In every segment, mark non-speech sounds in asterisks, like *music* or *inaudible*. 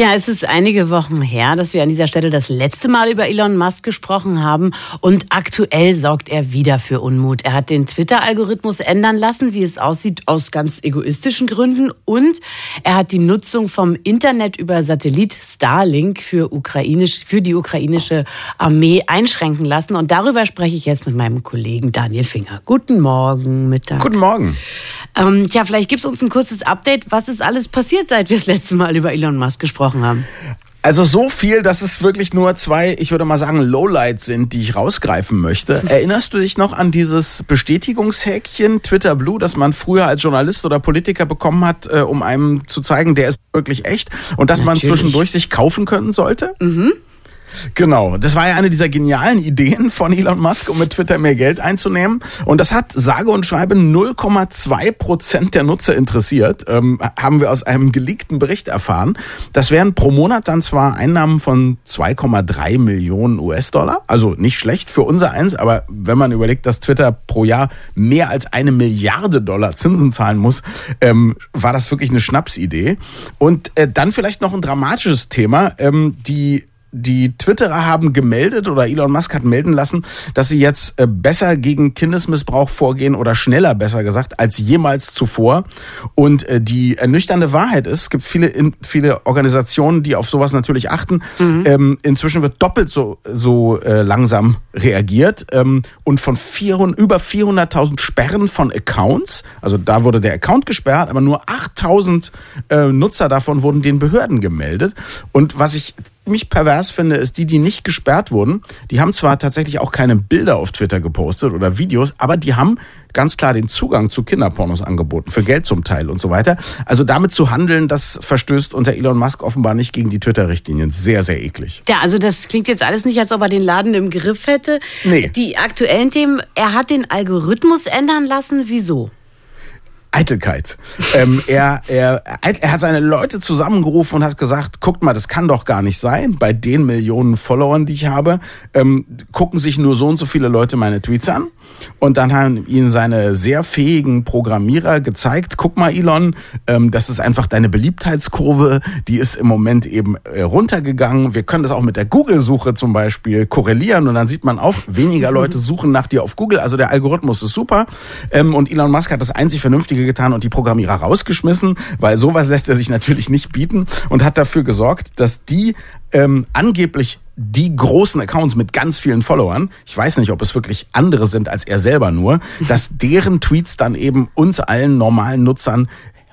Ja, es ist einige Wochen her, dass wir an dieser Stelle das letzte Mal über Elon Musk gesprochen haben. Und aktuell sorgt er wieder für Unmut. Er hat den Twitter-Algorithmus ändern lassen, wie es aussieht, aus ganz egoistischen Gründen. Und er hat die Nutzung vom Internet über Satellit Starlink für, ukrainisch, für die ukrainische Armee einschränken lassen. Und darüber spreche ich jetzt mit meinem Kollegen Daniel Finger. Guten Morgen, Mittag. Guten Morgen. Ähm, tja, vielleicht gibst du uns ein kurzes Update. Was ist alles passiert, seit wir das letzte Mal über Elon Musk gesprochen haben? Gesprochen haben? Also so viel, dass es wirklich nur zwei, ich würde mal sagen, Lowlights sind, die ich rausgreifen möchte. *laughs* Erinnerst du dich noch an dieses Bestätigungshäkchen Twitter Blue, das man früher als Journalist oder Politiker bekommen hat, äh, um einem zu zeigen, der ist wirklich echt und dass man zwischendurch sich kaufen können sollte? Mhm. Genau, das war ja eine dieser genialen Ideen von Elon Musk, um mit Twitter mehr Geld einzunehmen. Und das hat sage und schreibe 0,2 Prozent der Nutzer interessiert, ähm, haben wir aus einem geleakten Bericht erfahren. Das wären pro Monat dann zwar Einnahmen von 2,3 Millionen US-Dollar, also nicht schlecht für unser eins, aber wenn man überlegt, dass Twitter pro Jahr mehr als eine Milliarde Dollar Zinsen zahlen muss, ähm, war das wirklich eine Schnapsidee. Und äh, dann vielleicht noch ein dramatisches Thema, ähm, die die Twitterer haben gemeldet oder Elon Musk hat melden lassen, dass sie jetzt äh, besser gegen Kindesmissbrauch vorgehen oder schneller besser gesagt als jemals zuvor. Und äh, die ernüchternde Wahrheit ist, es gibt viele, viele Organisationen, die auf sowas natürlich achten. Mhm. Ähm, inzwischen wird doppelt so, so äh, langsam reagiert ähm, und von 400, über 400.000 Sperren von Accounts, also da wurde der Account gesperrt, aber nur 8.000 Nutzer davon wurden den Behörden gemeldet. Und was ich mich pervers finde, ist die, die nicht gesperrt wurden. Die haben zwar tatsächlich auch keine Bilder auf Twitter gepostet oder Videos, aber die haben ganz klar den Zugang zu Kinderpornos angeboten, für Geld zum Teil und so weiter. Also damit zu handeln, das verstößt unter Elon Musk offenbar nicht gegen die Twitter-Richtlinien. Sehr, sehr eklig. Ja, also das klingt jetzt alles nicht, als ob er den Laden im Griff hätte. Nee. Die aktuellen Themen, er hat den Algorithmus ändern lassen. Wieso? Eitelkeit. ähm, er, er, er hat seine Leute zusammengerufen und hat gesagt, guckt mal, das kann doch gar nicht sein. Bei den Millionen Followern, die ich habe, ähm, gucken sich nur so und so viele Leute meine Tweets an. Und dann haben ihn seine sehr fähigen Programmierer gezeigt, guck mal, Elon, ähm, das ist einfach deine Beliebtheitskurve, die ist im Moment eben äh, runtergegangen. Wir können das auch mit der Google-Suche zum Beispiel korrelieren und dann sieht man auch, weniger Leute *laughs* suchen nach dir auf Google. Also der Algorithmus ist super. Ähm, und Elon Musk hat das einzig Vernünftige getan und die Programmierer rausgeschmissen, weil sowas lässt er sich natürlich nicht bieten und hat dafür gesorgt, dass die ähm, angeblich die großen Accounts mit ganz vielen Followern, ich weiß nicht, ob es wirklich andere sind als er selber nur, dass deren Tweets dann eben uns allen normalen Nutzern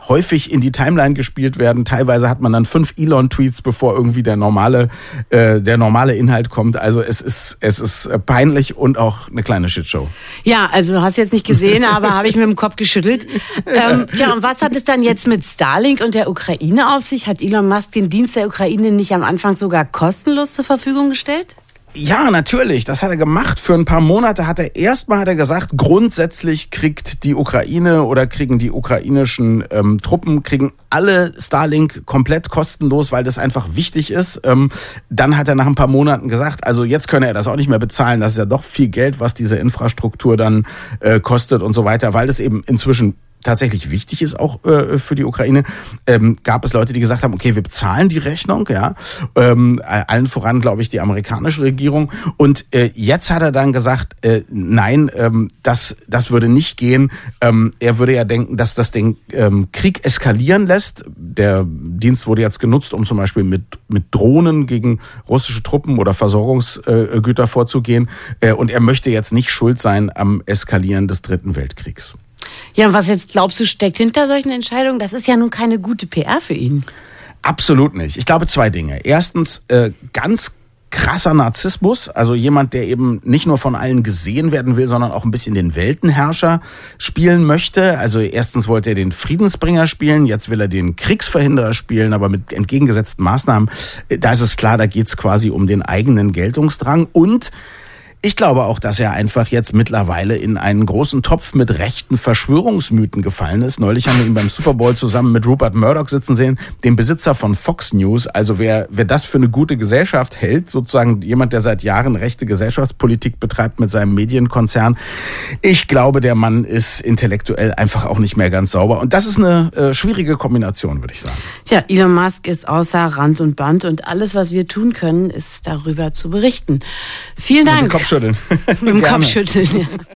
häufig in die Timeline gespielt werden. Teilweise hat man dann fünf Elon-Tweets, bevor irgendwie der normale, äh, der normale Inhalt kommt. Also es ist, es ist peinlich und auch eine kleine Shitshow. Ja, also hast jetzt nicht gesehen, aber habe ich mir im Kopf geschüttelt. Ähm, tja, und was hat es dann jetzt mit Starlink und der Ukraine auf sich? Hat Elon Musk den Dienst der Ukraine nicht am Anfang sogar kostenlos zur Verfügung gestellt? Ja, natürlich. Das hat er gemacht. Für ein paar Monate hat er erstmal hat er gesagt, grundsätzlich kriegt die Ukraine oder kriegen die ukrainischen ähm, Truppen kriegen alle Starlink komplett kostenlos, weil das einfach wichtig ist. Ähm, dann hat er nach ein paar Monaten gesagt, also jetzt könne er das auch nicht mehr bezahlen. Das ist ja doch viel Geld, was diese Infrastruktur dann äh, kostet und so weiter, weil das eben inzwischen tatsächlich wichtig ist auch äh, für die Ukraine, ähm, gab es Leute, die gesagt haben, okay, wir bezahlen die Rechnung, ja, ähm, allen voran, glaube ich, die amerikanische Regierung. Und äh, jetzt hat er dann gesagt, äh, nein, ähm, das, das würde nicht gehen. Ähm, er würde ja denken, dass das den ähm, Krieg eskalieren lässt. Der Dienst wurde jetzt genutzt, um zum Beispiel mit, mit Drohnen gegen russische Truppen oder Versorgungsgüter vorzugehen. Äh, und er möchte jetzt nicht schuld sein am Eskalieren des Dritten Weltkriegs. Ja, und was jetzt glaubst du steckt hinter solchen Entscheidungen? Das ist ja nun keine gute PR für ihn. Absolut nicht. Ich glaube zwei Dinge. Erstens, äh, ganz krasser Narzissmus, also jemand, der eben nicht nur von allen gesehen werden will, sondern auch ein bisschen den Weltenherrscher spielen möchte. Also erstens wollte er den Friedensbringer spielen, jetzt will er den Kriegsverhinderer spielen, aber mit entgegengesetzten Maßnahmen. Äh, da ist es klar, da geht es quasi um den eigenen Geltungsdrang und Ich glaube auch, dass er einfach jetzt mittlerweile in einen großen Topf mit rechten Verschwörungsmythen gefallen ist. Neulich haben wir ihn beim Super Bowl zusammen mit Rupert Murdoch sitzen sehen, dem Besitzer von Fox News. Also wer, wer das für eine gute Gesellschaft hält, sozusagen jemand, der seit Jahren rechte Gesellschaftspolitik betreibt mit seinem Medienkonzern. Ich glaube, der Mann ist intellektuell einfach auch nicht mehr ganz sauber. Und das ist eine äh, schwierige Kombination, würde ich sagen. Tja, Elon Musk ist außer Rand und Band und alles, was wir tun können, ist darüber zu berichten. Vielen Dank. Kopfschütteln. Mit dem Kopfschütteln, ja.